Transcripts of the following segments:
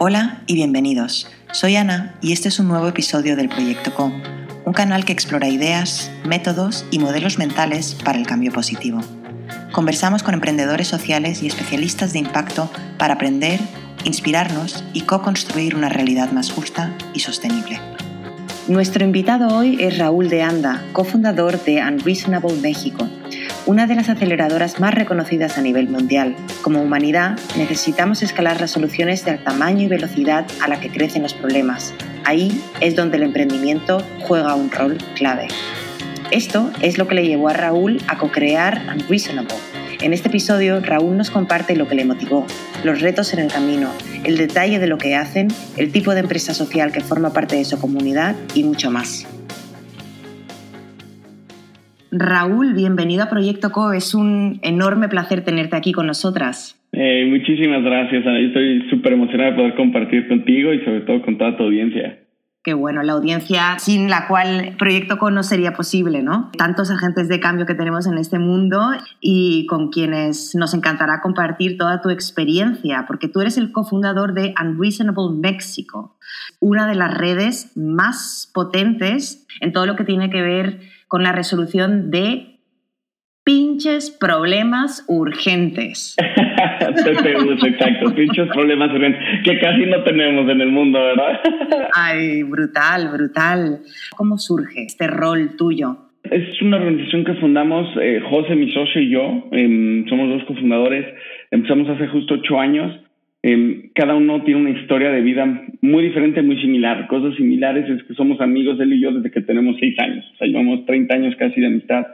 Hola y bienvenidos. Soy Ana y este es un nuevo episodio del Proyecto Co, un canal que explora ideas, métodos y modelos mentales para el cambio positivo. Conversamos con emprendedores sociales y especialistas de impacto para aprender, inspirarnos y co-construir una realidad más justa y sostenible. Nuestro invitado hoy es Raúl de Anda, cofundador de Unreasonable México, una de las aceleradoras más reconocidas a nivel mundial. Como humanidad, necesitamos escalar las soluciones del tamaño y velocidad a la que crecen los problemas. Ahí es donde el emprendimiento juega un rol clave. Esto es lo que le llevó a Raúl a co-crear Unreasonable. En este episodio, Raúl nos comparte lo que le motivó, los retos en el camino, el detalle de lo que hacen, el tipo de empresa social que forma parte de su comunidad y mucho más. Raúl, bienvenido a Proyecto Co. Es un enorme placer tenerte aquí con nosotras. Eh, muchísimas gracias. Estoy súper emocionada de poder compartir contigo y sobre todo con toda tu audiencia. Qué bueno, la audiencia sin la cual Proyecto Co no sería posible, ¿no? Tantos agentes de cambio que tenemos en este mundo y con quienes nos encantará compartir toda tu experiencia, porque tú eres el cofundador de Unreasonable México, una de las redes más potentes en todo lo que tiene que ver con la resolución de pinches problemas urgentes. exacto, pinches problemas urgentes, que casi no tenemos en el mundo, ¿verdad? Ay, brutal, brutal. ¿Cómo surge este rol tuyo? Es una organización que fundamos eh, José, mi socio y yo. Em, somos dos cofundadores. Empezamos hace justo ocho años. Em, cada uno tiene una historia de vida muy diferente, muy similar. Cosas similares es que somos amigos él y yo desde que tenemos seis años. O sea, llevamos 30 años casi de amistad.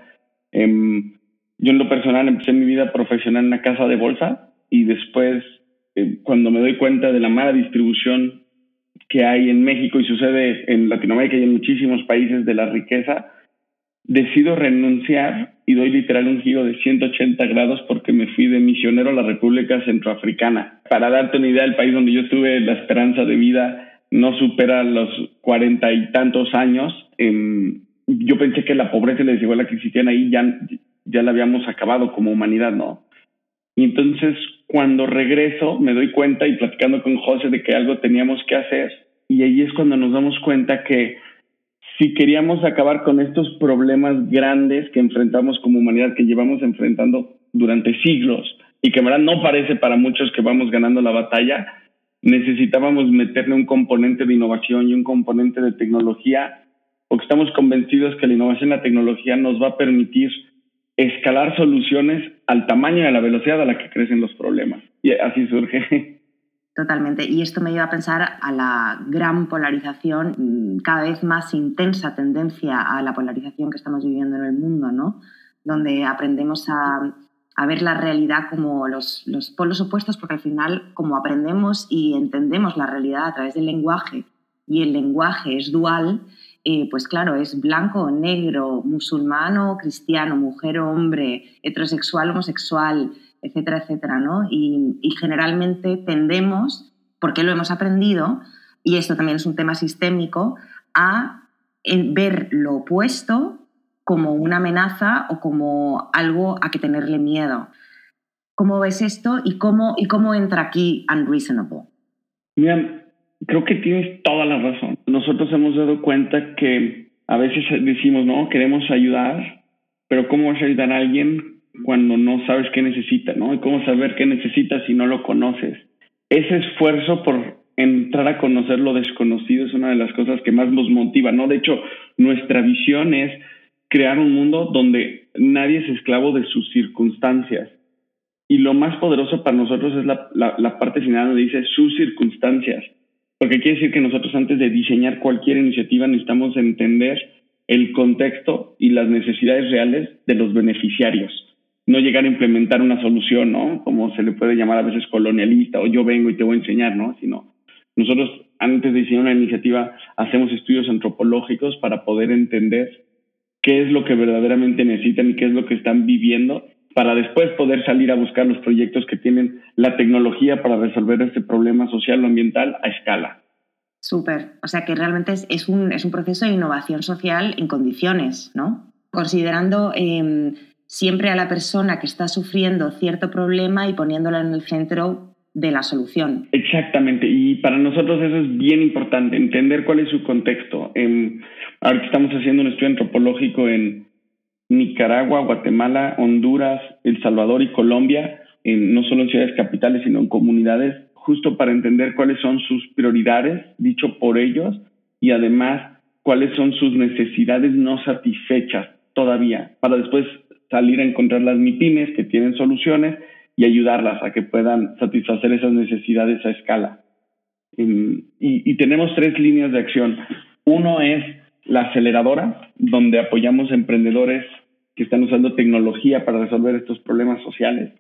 Em, yo en lo personal empecé mi vida profesional en una casa de bolsa y después, eh, cuando me doy cuenta de la mala distribución que hay en México y sucede en Latinoamérica y en muchísimos países de la riqueza, decido renunciar y doy literal un giro de 180 grados porque me fui de misionero a la República Centroafricana. Para darte una idea, el país donde yo estuve, la esperanza de vida no supera los cuarenta y tantos años. Em, yo pensé que la pobreza y la desigualdad que existían ahí ya, ya la habíamos acabado como humanidad, ¿no? Y entonces cuando regreso me doy cuenta y platicando con José de que algo teníamos que hacer y ahí es cuando nos damos cuenta que si queríamos acabar con estos problemas grandes que enfrentamos como humanidad, que llevamos enfrentando durante siglos y que en verdad no parece para muchos que vamos ganando la batalla, necesitábamos meterle un componente de innovación y un componente de tecnología, porque estamos convencidos que la innovación y la tecnología nos va a permitir escalar soluciones al tamaño y a la velocidad a la que crecen los problemas. Y así surge. Totalmente. Y esto me lleva a pensar a la gran polarización, mm, cada vez más intensa tendencia a la polarización que estamos viviendo en el mundo, ¿no? Donde aprendemos a, ver la realidad como los, los polos opuestos, porque al final, como aprendemos y entendemos la realidad a través del lenguaje, y el lenguaje es dual, eh, pues claro, es blanco negro, musulmano cristiano, mujer hombre, heterosexual homosexual, etcétera, etcétera, ¿no? Y, generalmente tendemos, porque lo hemos aprendido, y esto también es un tema sistémico, a ver lo opuesto como una amenaza o como algo a que tenerle miedo. ¿Cómo ves esto y cómo, y cómo entra aquí Unreasonable? Mira, creo que tienes toda la razón. Nosotros hemos dado cuenta que a veces decimos, no, queremos ayudar, pero ¿cómo vas a ayudar a alguien cuando no sabes qué necesita, no? Y cómo saber qué necesita si no lo conoces. Ese esfuerzo por entrar a conocer lo desconocido es una de las cosas que más nos motiva, ¿no? De hecho, nuestra visión es crear un mundo donde nadie es esclavo de sus circunstancias. Y lo más poderoso para nosotros es la, la, la parte final donde dice sus circunstancias porque quiere decir que nosotros antes de diseñar cualquier iniciativa necesitamos entender el contexto y las necesidades reales de los beneficiarios. No llegar a implementar una solución, ¿no? Como se le puede llamar a veces colonialista o yo vengo y te voy a enseñar, ¿no? Sino nosotros antes de diseñar una iniciativa hacemos estudios antropológicos para poder entender qué es lo que verdaderamente necesitan y qué es lo que están viviendo para después poder salir a buscar los proyectos que tienen la tecnología para resolver este problema social o ambiental a escala. Súper. O sea que realmente es, un, es, un, proceso de innovación social en condiciones, ¿no? Considerando em, siempre a la persona que está sufriendo cierto problema y poniéndola en el centro de la solución. Exactamente, y para nosotros eso es bien importante, entender cuál es su contexto. Eh, ahora estamos haciendo un estudio antropológico en Nicaragua, Guatemala, Honduras, El Salvador y Colombia, en, no solo en ciudades capitales, sino en comunidades, justo para entender cuáles son sus prioridades, dicho por ellos, y además cuáles son sus necesidades no satisfechas todavía, para después salir a encontrar las MIPIMES que tienen soluciones y ayudarlas a que puedan satisfacer esas necesidades a escala. Y, y tenemos tres líneas de acción. Uno es la aceleradora, donde apoyamos emprendedores que están usando tecnología para resolver estos problemas sociales.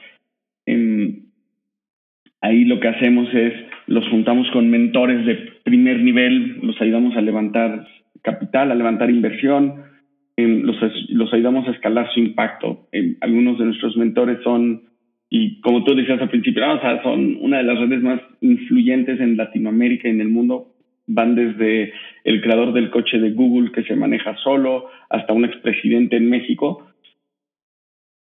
ahí lo que hacemos es los juntamos con mentores de primer nivel, los ayudamos a levantar capital, a levantar inversión, los, ayudamos a escalar su impacto. algunos de nuestros mentores son, y como tú decías al principio, sea, son una de las redes más influyentes en Latinoamérica y en el mundo. Van desde el creador del coche de Google que se maneja solo hasta un expresidente en México.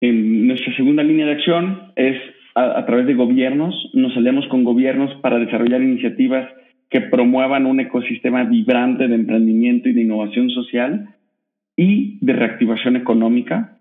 Nuestra segunda línea de acción es a, a través de gobiernos. Nos aliamos con gobiernos para desarrollar iniciativas que promuevan un ecosistema vibrante de emprendimiento y de innovación social y de reactivación económica.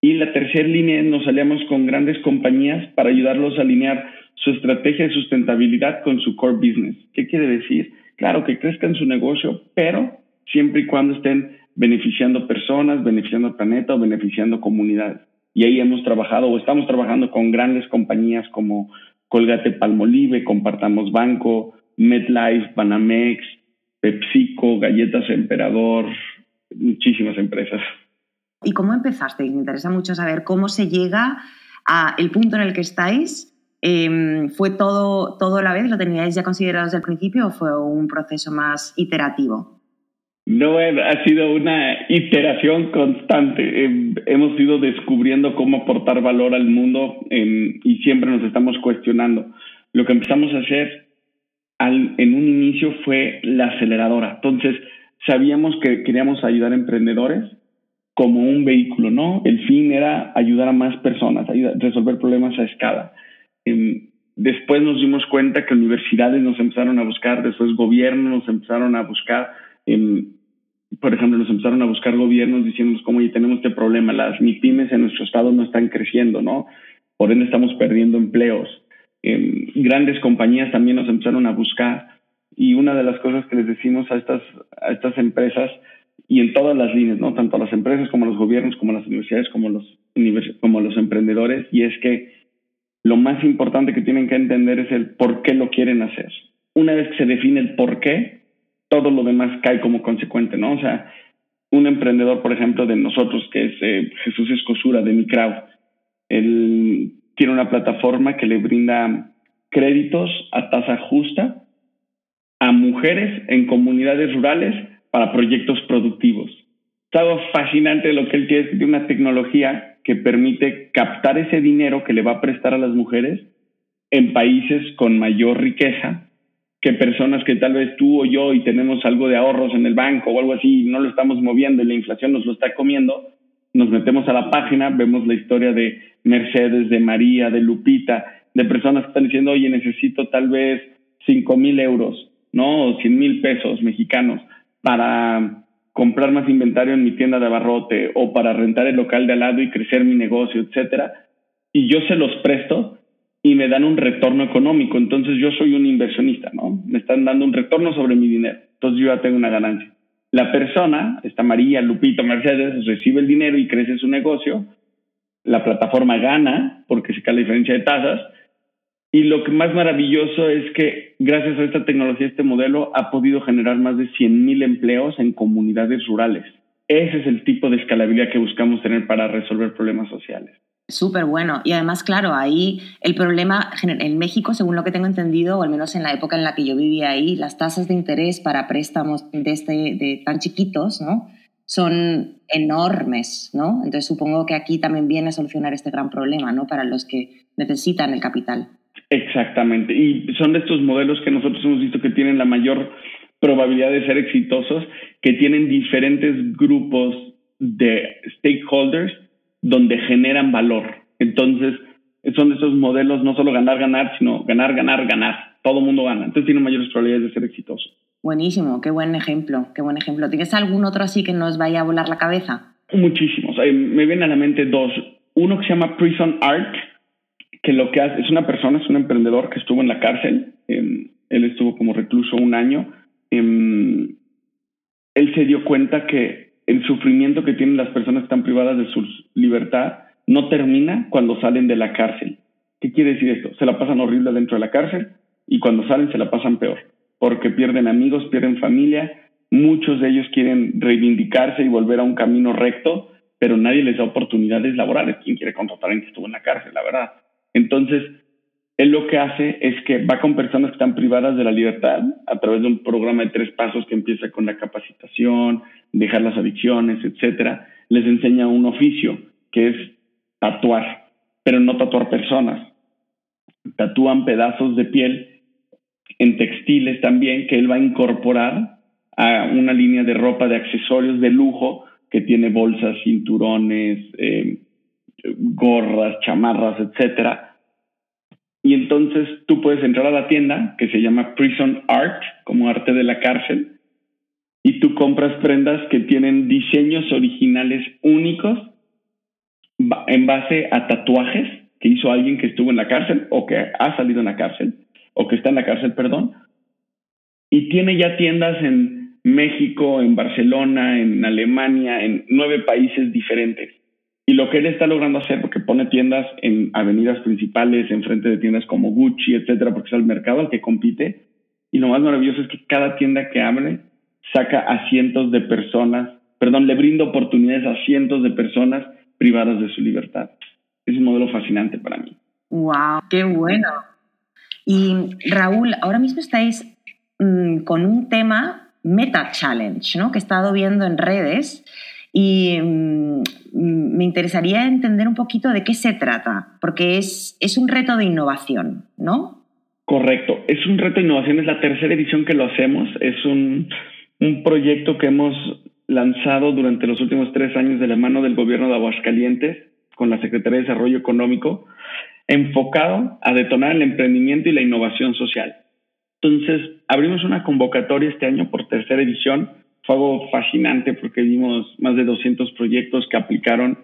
Y la tercera línea nos aliamos con grandes compañías para ayudarlos a alinear su estrategia de sustentabilidad con su core business. ¿Qué quiere decir? Claro, que crezcan su negocio, pero siempre y cuando estén beneficiando personas, beneficiando al planeta o beneficiando comunidades. Y ahí hemos trabajado o estamos trabajando con grandes compañías como Colgate Palmolive, Compartamos Banco, MedLife, Banamex, PepsiCo, Galletas Emperador, muchísimas empresas. ¿Y cómo empezaste? Me interesa mucho saber cómo se llega a el punto en el que estáis. Em, ¿Fue todo, todo a la vez? ¿Lo teníais ya considerado desde el principio o fue un proceso más iterativo? No, ha sido una iteración constante. Em, hemos ido descubriendo cómo aportar valor al mundo em, y siempre nos estamos cuestionando. Lo que empezamos a hacer al, en un inicio fue la aceleradora. Entonces, sabíamos que queríamos ayudar a emprendedores como un vehículo, ¿no? El fin era ayudar a más personas, resolver problemas a escala. Em, después nos dimos cuenta que universidades nos empezaron a buscar, después gobiernos nos empezaron a buscar, em, por ejemplo, nos empezaron a buscar gobiernos diciéndonos como, oye, tenemos este problema, las MIPIMES en nuestro estado no están creciendo, ¿no? Por ende estamos perdiendo empleos. Em, grandes compañías también nos empezaron a buscar y una de las cosas que les decimos a estas, a estas empresas y en todas las líneas, ¿no? tanto a las empresas como a los gobiernos, como a las universidades, como a los, como los emprendedores, y es que lo más importante que tienen que entender es el por qué lo quieren hacer. Una vez que se define el por qué, todo lo demás cae como consecuente, ¿no? O sea, un emprendedor, por ejemplo, de nosotros, que es eh, Jesús Escosura de Microwd, él tiene una plataforma que le brinda créditos a tasa justa a mujeres en comunidades rurales para proyectos productivos. Es algo fascinante lo que él tiene, es una tecnología que permite captar ese dinero que le va a prestar a las mujeres en países con mayor riqueza que personas que tal vez tú o yo y tenemos algo de ahorros en el banco o algo así, no lo estamos moviendo y la inflación nos lo está comiendo, nos metemos a la página, vemos la historia de Mercedes, de María, de Lupita, de personas que están diciendo, oye, necesito tal vez 5 mil euros, ¿no? O 100 mil pesos mexicanos para comprar más inventario en mi tienda de abarrote o para rentar el local de al lado y crecer mi negocio, etcétera. Y yo se los presto y me dan un retorno económico. Entonces yo soy un inversionista, ¿no? Me están dando un retorno sobre mi dinero. Entonces yo ya tengo una ganancia. La persona, esta María, Lupito, Mercedes, recibe el dinero y crece su negocio. La plataforma gana porque se cae la diferencia de tasas. Y lo que más maravilloso es que gracias a esta tecnología, este modelo ha podido generar más de 100.000 empleos en comunidades rurales. Ese es el tipo de escalabilidad que buscamos tener para resolver problemas sociales. Súper bueno. Y además, claro, ahí el problema en México, según lo que tengo entendido, o al menos en la época en la que yo vivía ahí, las tasas de interés para préstamos de, este, de tan chiquitos, ¿no? Son enormes, ¿no? Entonces supongo que aquí también viene a solucionar este gran problema, ¿no? Para los que necesitan el capital. Exactamente. Y son de estos modelos que nosotros hemos visto que tienen la mayor probabilidad de ser exitosos, que tienen diferentes grupos de stakeholders donde generan valor. Entonces, son de esos modelos no solo ganar, ganar, sino ganar, ganar, ganar. Todo mundo gana. Entonces tiene mayores probabilidades de ser exitoso. Buenísimo, qué buen ejemplo, qué buen ejemplo. ¿Tienes algún otro así que nos vaya a volar la cabeza? Muchísimos. me vienen a la mente dos. Uno que se llama Prison Art, que lo que hace es una persona, es un emprendedor que estuvo en la cárcel. Em, él estuvo como recluso un año. Em, él se dio cuenta que el sufrimiento que tienen las personas que están privadas de su libertad no termina cuando salen de la cárcel. ¿Qué quiere decir esto? Se la pasan horrible dentro de la cárcel y cuando salen se la pasan peor, porque pierden amigos, pierden familia, muchos de ellos quieren reivindicarse y volver a un camino recto, pero nadie les da oportunidades laborales. ¿Quién quiere contratar a alguien que estuvo en la cárcel, la verdad? Entonces, él lo que hace es que va con personas que están privadas de la libertad a través de un programa de tres pasos que empieza con la capacitación, dejar las adicciones, etcétera. Les enseña un oficio que es tatuar, pero no tatuar personas. Tatúan pedazos de piel en textiles también que él va a incorporar a una línea de ropa de accesorios de lujo que tiene bolsas, cinturones, eh, gorras, chamarras, etcétera. Y entonces tú puedes entrar a la tienda que se llama Prison Art, como arte de la cárcel, y tú compras prendas que tienen diseños originales únicos en base a tatuajes que hizo alguien que estuvo en la cárcel o que ha salido en la cárcel o que está en la cárcel, perdón. Y tiene ya tiendas en México, en Barcelona, en Alemania, en nueve países diferentes. Y lo que él está logrando hacer, porque pone tiendas en avenidas principales, en frente de tiendas como Gucci, etcétera, porque es el mercado al que compite. Y lo más maravilloso es que cada tienda que abre saca a cientos de personas, perdón, le brinda oportunidades a cientos de personas privadas de su libertad. Es un modelo fascinante para mí. ¡Wow! ¡Qué bueno! Y Raúl, ahora mismo estáis mm, con un tema Meta Challenge, ¿no? Que he estado viendo en redes y mm, me interesaría entender un poquito de qué se trata, porque es, es un reto de innovación, ¿no? Correcto, es un reto de innovación, es la tercera edición que lo hacemos, es un, un proyecto que hemos lanzado durante los últimos tres años de la mano del gobierno de Aguascalientes con la Secretaría de Desarrollo Económico, enfocado a detonar el emprendimiento y la innovación social. Entonces, abrimos una convocatoria este año por tercera edición. Fue algo fascinante porque vimos más de 200 proyectos que aplicaron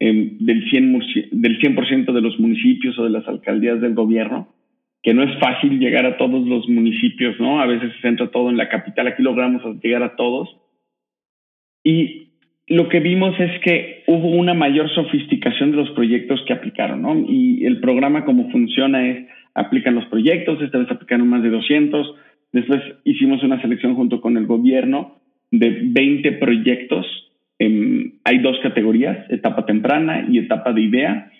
eh, del, 100%, del 100 de los municipios o de las alcaldías del gobierno, que no es fácil llegar a todos los municipios, ¿no? A veces se centra todo en la capital, aquí logramos llegar a todos y lo que vimos es que hubo una mayor sofisticación de los proyectos que aplicaron, ¿no? Y el programa como funciona es, aplican los proyectos, esta vez aplicaron más de 200, después hicimos una selección junto con el gobierno de 20 proyectos, hay dos categorías, etapa temprana y etapa de idea,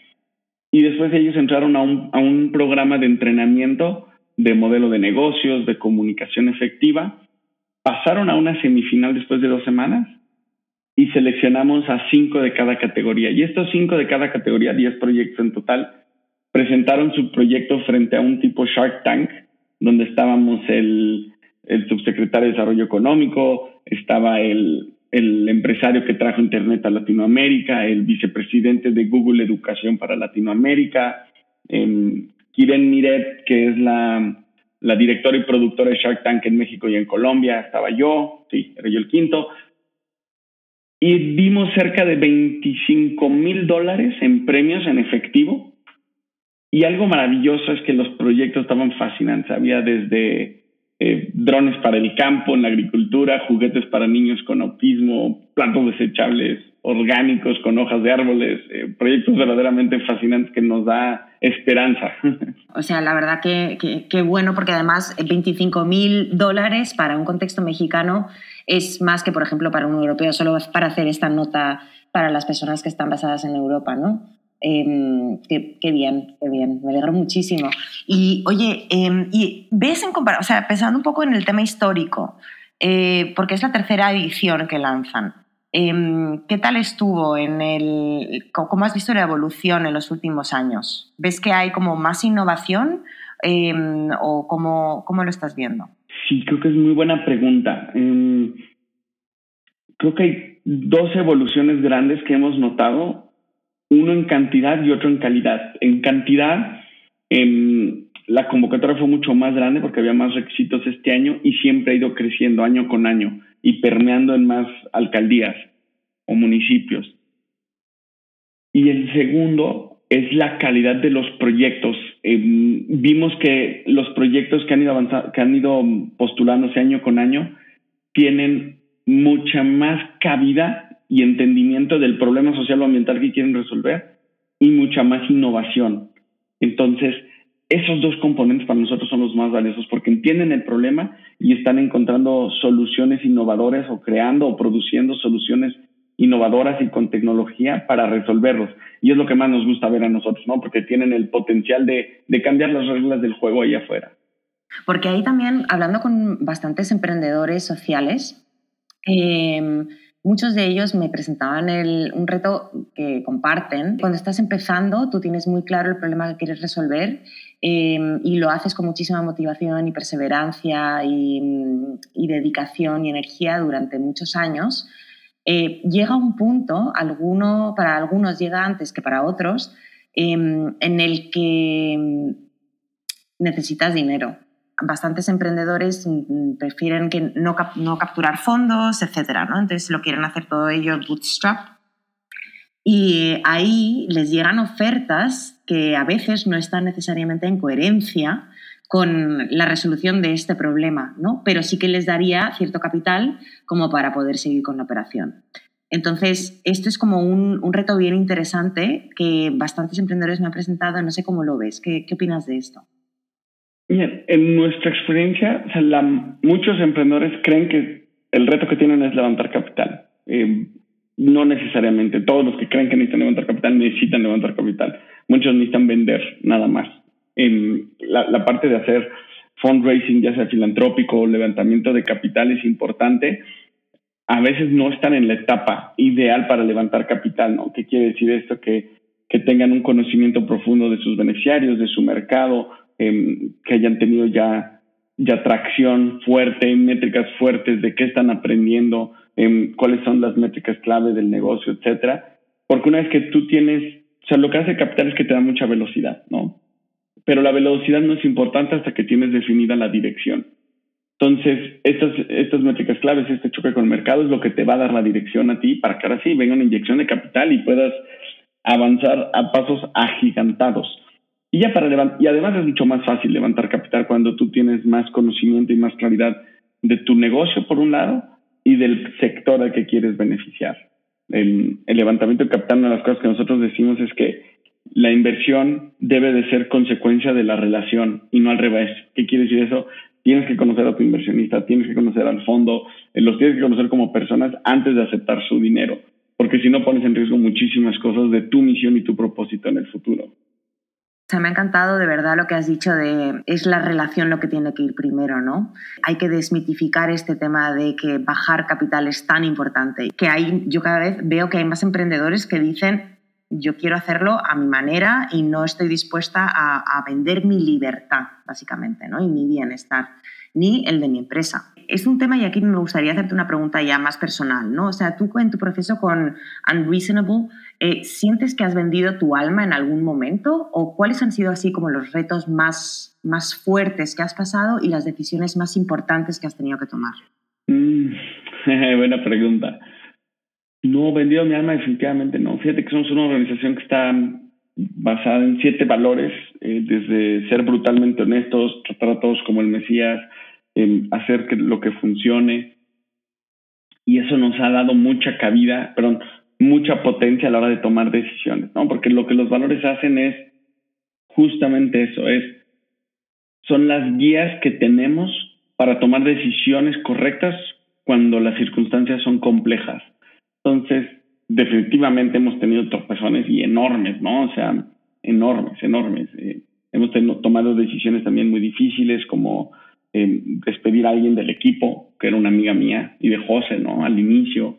y después ellos entraron a un, a un programa de entrenamiento de modelo de negocios, de comunicación efectiva, pasaron a una semifinal después de dos semanas y seleccionamos a cinco de cada categoría. Y estos cinco de cada categoría, diez proyectos en total, presentaron su proyecto frente a un tipo Shark Tank, donde estábamos el, el subsecretario de Desarrollo Económico, estaba el, el empresario que trajo Internet a Latinoamérica, el vicepresidente de Google Educación para Latinoamérica, eh, Kiren Miret, que es la, la directora y productora de Shark Tank en México y en Colombia, estaba yo, sí, era yo el quinto, y dimos cerca de 25 mil dólares en premios en efectivo. Y algo maravilloso es que los proyectos estaban fascinantes. Había desde eh, drones para el campo, en la agricultura, juguetes para niños con autismo, platos desechables orgánicos con hojas de árboles, eh, proyectos verdaderamente fascinantes que nos da esperanza. O sea, la verdad que, que, bueno, porque además 25 mil dólares para un contexto mexicano es más que, por ejemplo, para un europeo, solo para hacer esta nota para las personas que están basadas en Europa, ¿no? Em, qué, bien, qué bien, me alegro muchísimo. Y oye, em, y ves en comparación, o sea, pensando un poco en el tema histórico, eh, porque es la tercera edición que lanzan. Em, ¿Qué tal estuvo en el, cómo has visto la evolución en los últimos años? ¿Ves que hay como más innovación o cómo, cómo lo estás viendo? Sí, creo que es muy buena pregunta. Creo que hay dos evoluciones grandes que hemos notado. Uno en cantidad y otro en calidad. En cantidad, em, la convocatoria fue mucho más grande porque había más requisitos este año y siempre ha ido creciendo año con año y permeando en más alcaldías o municipios. Y el segundo es la calidad de los proyectos. Em, vimos que los proyectos que han ido que han ido postulándose año con año tienen mucha más cabida y entendimiento del problema social o ambiental que quieren resolver y mucha más innovación. Entonces, esos dos componentes para nosotros son los más valiosos porque entienden el problema y están encontrando soluciones innovadoras o creando o produciendo soluciones innovadoras y con tecnología para resolverlos. Y es lo que más nos gusta ver a nosotros, ¿no? Porque tienen el potencial de, cambiar las reglas del juego ahí afuera. Porque ahí también, hablando con bastantes emprendedores sociales, eh, Muchos de ellos me presentaban un reto que comparten. Cuando estás empezando, tú tienes muy claro el problema que quieres resolver em, y lo haces con muchísima motivación y perseverancia y, dedicación y energía durante muchos años. Eh, llega un punto, alguno, para algunos llega antes que para otros, em, en el que em, necesitas dinero bastantes emprendedores mm, prefieren que no, no capturar fondos, etcétera, ¿no? Entonces lo quieren hacer todo ello bootstrap. Y ahí les llegan ofertas que a veces no están necesariamente en coherencia con la resolución de este problema, ¿no? Pero sí que les daría cierto capital como para poder seguir con la operación. Entonces, esto es como un, un reto bien interesante que bastantes emprendedores me han presentado. No sé cómo lo ves. ¿Qué, qué opinas de esto? En nuestra experiencia, muchos emprendedores creen que el reto que tienen es levantar capital. Eh, no necesariamente. Todos los que creen que necesitan levantar capital necesitan levantar capital. Muchos necesitan vender nada más. la, la, parte de hacer fundraising, ya sea filantrópico o levantamiento de capital, es importante. A veces no están en la etapa ideal para levantar capital, ¿no? ¿Qué quiere decir esto? Que tengan un conocimiento profundo de sus beneficiarios, de su mercado, Em, que hayan tenido ya, ya tracción fuerte, métricas fuertes de qué están aprendiendo, em, cuáles son las métricas clave del negocio, etcétera. Porque una vez que tú tienes, o sea, lo que hace capital es que te da mucha velocidad, ¿no? Pero la velocidad no es importante hasta que tienes definida la dirección. Entonces, estas, estas métricas claves, este choque con el mercado es lo que te va a dar la dirección a ti para que ahora sí venga una inyección de capital y puedas avanzar a pasos agigantados. Y ya para y además es mucho más fácil levantar capital cuando tú tienes más conocimiento y más claridad de tu negocio por un lado y del sector al que quieres beneficiar. El, levantamiento de capital, una de las cosas que nosotros decimos es que la inversión debe de ser consecuencia de la relación y no al revés. ¿Qué quiere decir eso? Tienes que conocer a tu inversionista, tienes que conocer al fondo, eh, los tienes que conocer como personas antes de aceptar su dinero, porque si no pones en riesgo muchísimas cosas de tu misión y tu propósito en el futuro. O sea, me ha encantado de verdad lo que has dicho de es la relación lo que tiene que ir primero, ¿no? Hay que desmitificar este tema de que bajar capital es tan importante. Que hay, yo cada vez veo que hay más emprendedores que dicen yo quiero hacerlo a mi manera y no estoy dispuesta a, a vender mi libertad, básicamente, ¿no? Y mi bienestar, ni el de mi empresa es un tema y aquí me gustaría hacerte una pregunta ya más personal, ¿no? O sea, tú en tu proceso con Unreasonable, eh, ¿sientes que has vendido tu alma en algún momento? ¿O cuáles han sido así como los retos más, más fuertes que has pasado y las decisiones más importantes que has tenido que tomar? Mm, buena pregunta. No, vendido mi alma definitivamente no. Fíjate que somos una organización que está basada en siete valores, eh, desde ser brutalmente honestos, tratar a todos como el Mesías, hacer que lo que funcione. Y eso nos ha dado mucha cabida, perdón, mucha potencia a la hora de tomar decisiones, ¿no? Porque lo que los valores hacen es justamente eso, es son las guías que tenemos para tomar decisiones correctas cuando las circunstancias son complejas. Entonces, definitivamente hemos tenido tropezones y enormes, ¿no? O sea, enormes, enormes. Eh, hemos tomado decisiones también muy difíciles como eh, despedir a alguien del equipo, que era una amiga mía, y de José, ¿no? Al inicio.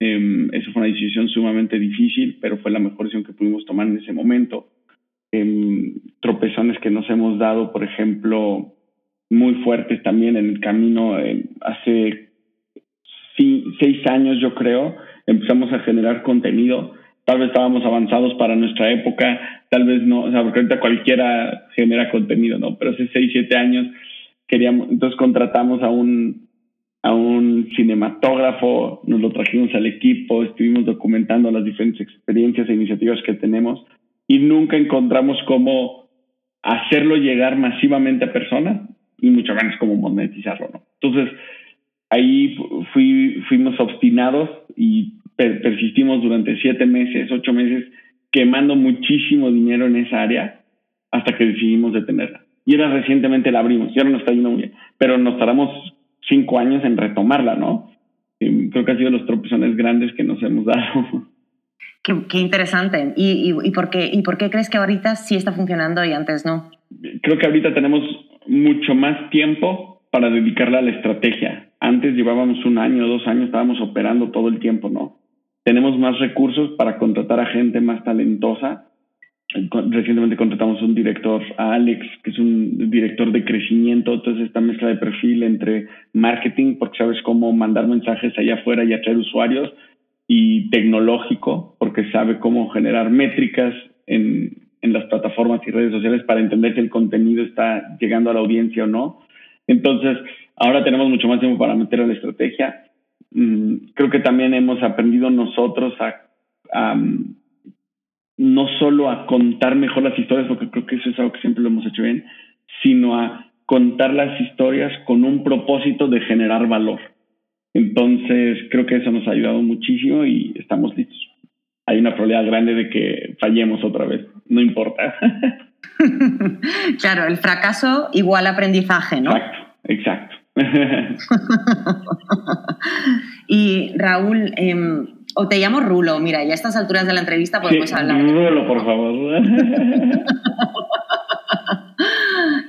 Eh, eso fue una decisión sumamente difícil, pero fue la mejor decisión que pudimos tomar en ese momento. Eh, tropezones que nos hemos dado, por ejemplo, muy fuertes también en el camino. hace seis años, yo creo, empezamos a generar contenido tal vez estábamos avanzados para nuestra época, tal vez no, o sea, porque ahorita cualquiera genera contenido, ¿no? Pero hace 6, 7 años queríamos, entonces contratamos a un, a un cinematógrafo, nos lo trajimos al equipo, estuvimos documentando las diferentes experiencias e iniciativas que tenemos y nunca encontramos cómo hacerlo llegar masivamente a personas y mucho menos cómo monetizarlo. Entonces, ahí fui, fuimos obstinados y persistimos durante siete meses, ocho meses, quemando muchísimo dinero en esa área hasta que decidimos detenerla. Y era recientemente la abrimos, y ahora no está yendo muy bien, pero nos tardamos cinco años en retomarla, ¿no? creo que ha sido los tropezones grandes que nos hemos dado. Qué, interesante. ¿Y, y, por qué, ¿Y por qué crees que ahorita sí está funcionando y antes no? Creo que ahorita tenemos mucho más tiempo para dedicarla a la estrategia. Antes llevábamos un año dos años, estábamos operando todo el tiempo, ¿no? Tenemos más recursos para contratar a gente más talentosa. Recientemente contratamos un director, a Alex, que es un director de crecimiento, entonces esta mezcla de perfil entre marketing, porque sabes cómo mandar mensajes allá afuera y atraer usuarios, y tecnológico, porque sabe cómo generar métricas en, en las plataformas y redes sociales para entender si el contenido está llegando a la audiencia o no. Entonces, ahora tenemos mucho más tiempo para meter a la estrategia. Mm, creo que también hemos aprendido nosotros a, mm, no solo a contar mejor las historias, porque creo que eso es algo que siempre lo hemos hecho bien, sino a contar las historias con un propósito de generar valor. Entonces, creo que eso nos ha ayudado muchísimo y estamos listos. Hay una probabilidad grande de que fallemos otra vez, no importa. claro, el fracaso igual aprendizaje, ¿no? Exacto, exacto. y Raúl, em, o te llamo Rulo, mira, ya a estas alturas de la entrevista podemos hablar. Rulo, por favor.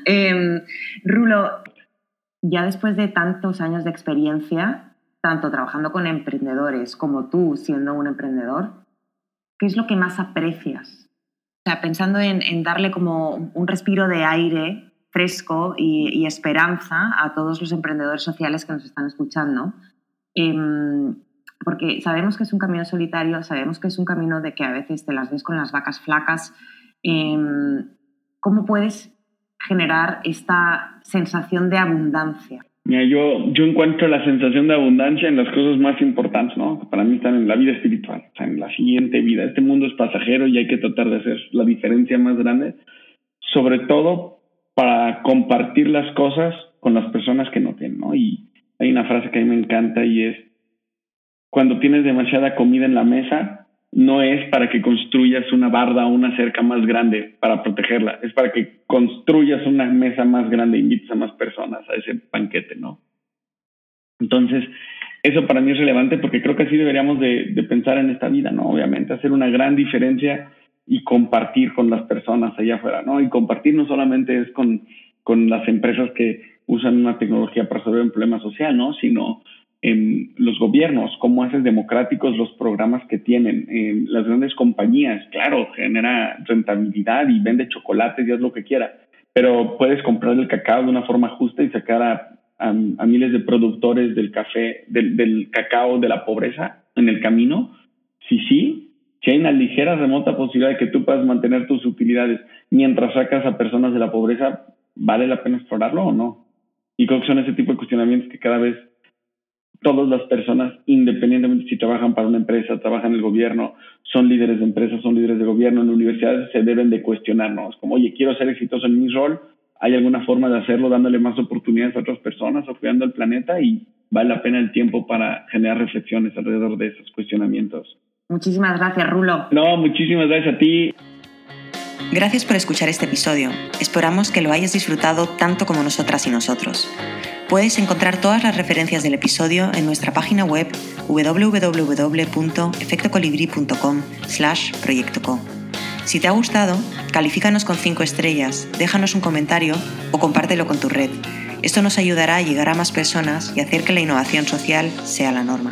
Em, Rulo, ya después de tantos años de experiencia, tanto trabajando con emprendedores como tú siendo un emprendedor, ¿qué es lo que más aprecias? O sea, pensando en, darle como un respiro de aire fresco y, esperanza a todos los emprendedores sociales que nos están escuchando. Em, porque sabemos que es un camino solitario, sabemos que es un camino de que a veces te las ves con las vacas flacas. Em, ¿Cómo puedes generar esta sensación de abundancia? Mira, yo, yo encuentro la sensación de abundancia en las cosas más importantes, ¿no? Para mí están en la vida espiritual, o sea, en la siguiente vida. Este mundo es pasajero y hay que tratar de hacer la diferencia más grande, sobre todo para compartir las cosas con las personas que no tienen, ¿no? Y hay una frase que a mí me encanta y es, cuando tienes demasiada comida en la mesa, no es para que construyas una barda o una cerca más grande para protegerla, es para que construyas una mesa más grande e invites a más personas a ese banquete, ¿no? Entonces, eso para mí es relevante porque creo que así deberíamos de, de, pensar en esta vida, ¿no? Obviamente, hacer una gran diferencia y compartir con las personas allá afuera, ¿no? Y compartir no solamente es con, con las empresas que usan una tecnología para resolver un problema social, ¿no? Sino en los gobiernos, cómo haces democráticos los programas que tienen, en las grandes compañías, claro, genera rentabilidad y vende chocolates y haz lo que quiera, pero puedes comprar el cacao de una forma justa y sacar a, a, miles de productores del café, del, del, cacao de la pobreza en el camino. Sí, sí, si hay una ligera, remota posibilidad de que tú puedas mantener tus utilidades mientras sacas a personas de la pobreza, ¿vale la pena explorarlo o no? Y creo que son ese tipo de cuestionamientos que cada vez todas las personas, independientemente si trabajan para una empresa, trabajan en el gobierno, son líderes de empresas, son líderes de gobierno, en universidades, se deben de cuestionarnos, como, oye, quiero ser exitoso en mi rol, ¿hay alguna forma de hacerlo dándole más oportunidades a otras personas o cuidando el planeta? Y vale la pena el tiempo para generar reflexiones alrededor de esos cuestionamientos. Muchísimas gracias, Rulo. No, muchísimas gracias a ti. Gracias por escuchar este episodio. Esperamos que lo hayas disfrutado tanto como nosotras y nosotros. Puedes encontrar todas las referencias del episodio en nuestra página web www.efectocolibri.com slash proyectoco. Si te ha gustado, califícanos con 5 estrellas, déjanos un comentario o compártelo con tu red. Esto nos ayudará a llegar a más personas y hacer que la innovación social sea la norma.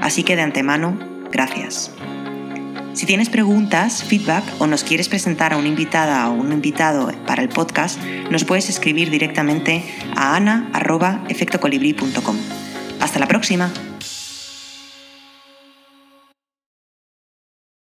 Así que de antemano, gracias. Si tienes preguntas, feedback o nos quieres presentar a una invitada o un invitado para el podcast, nos puedes escribir directamente a ana.efectocolibri.com. Hasta la próxima.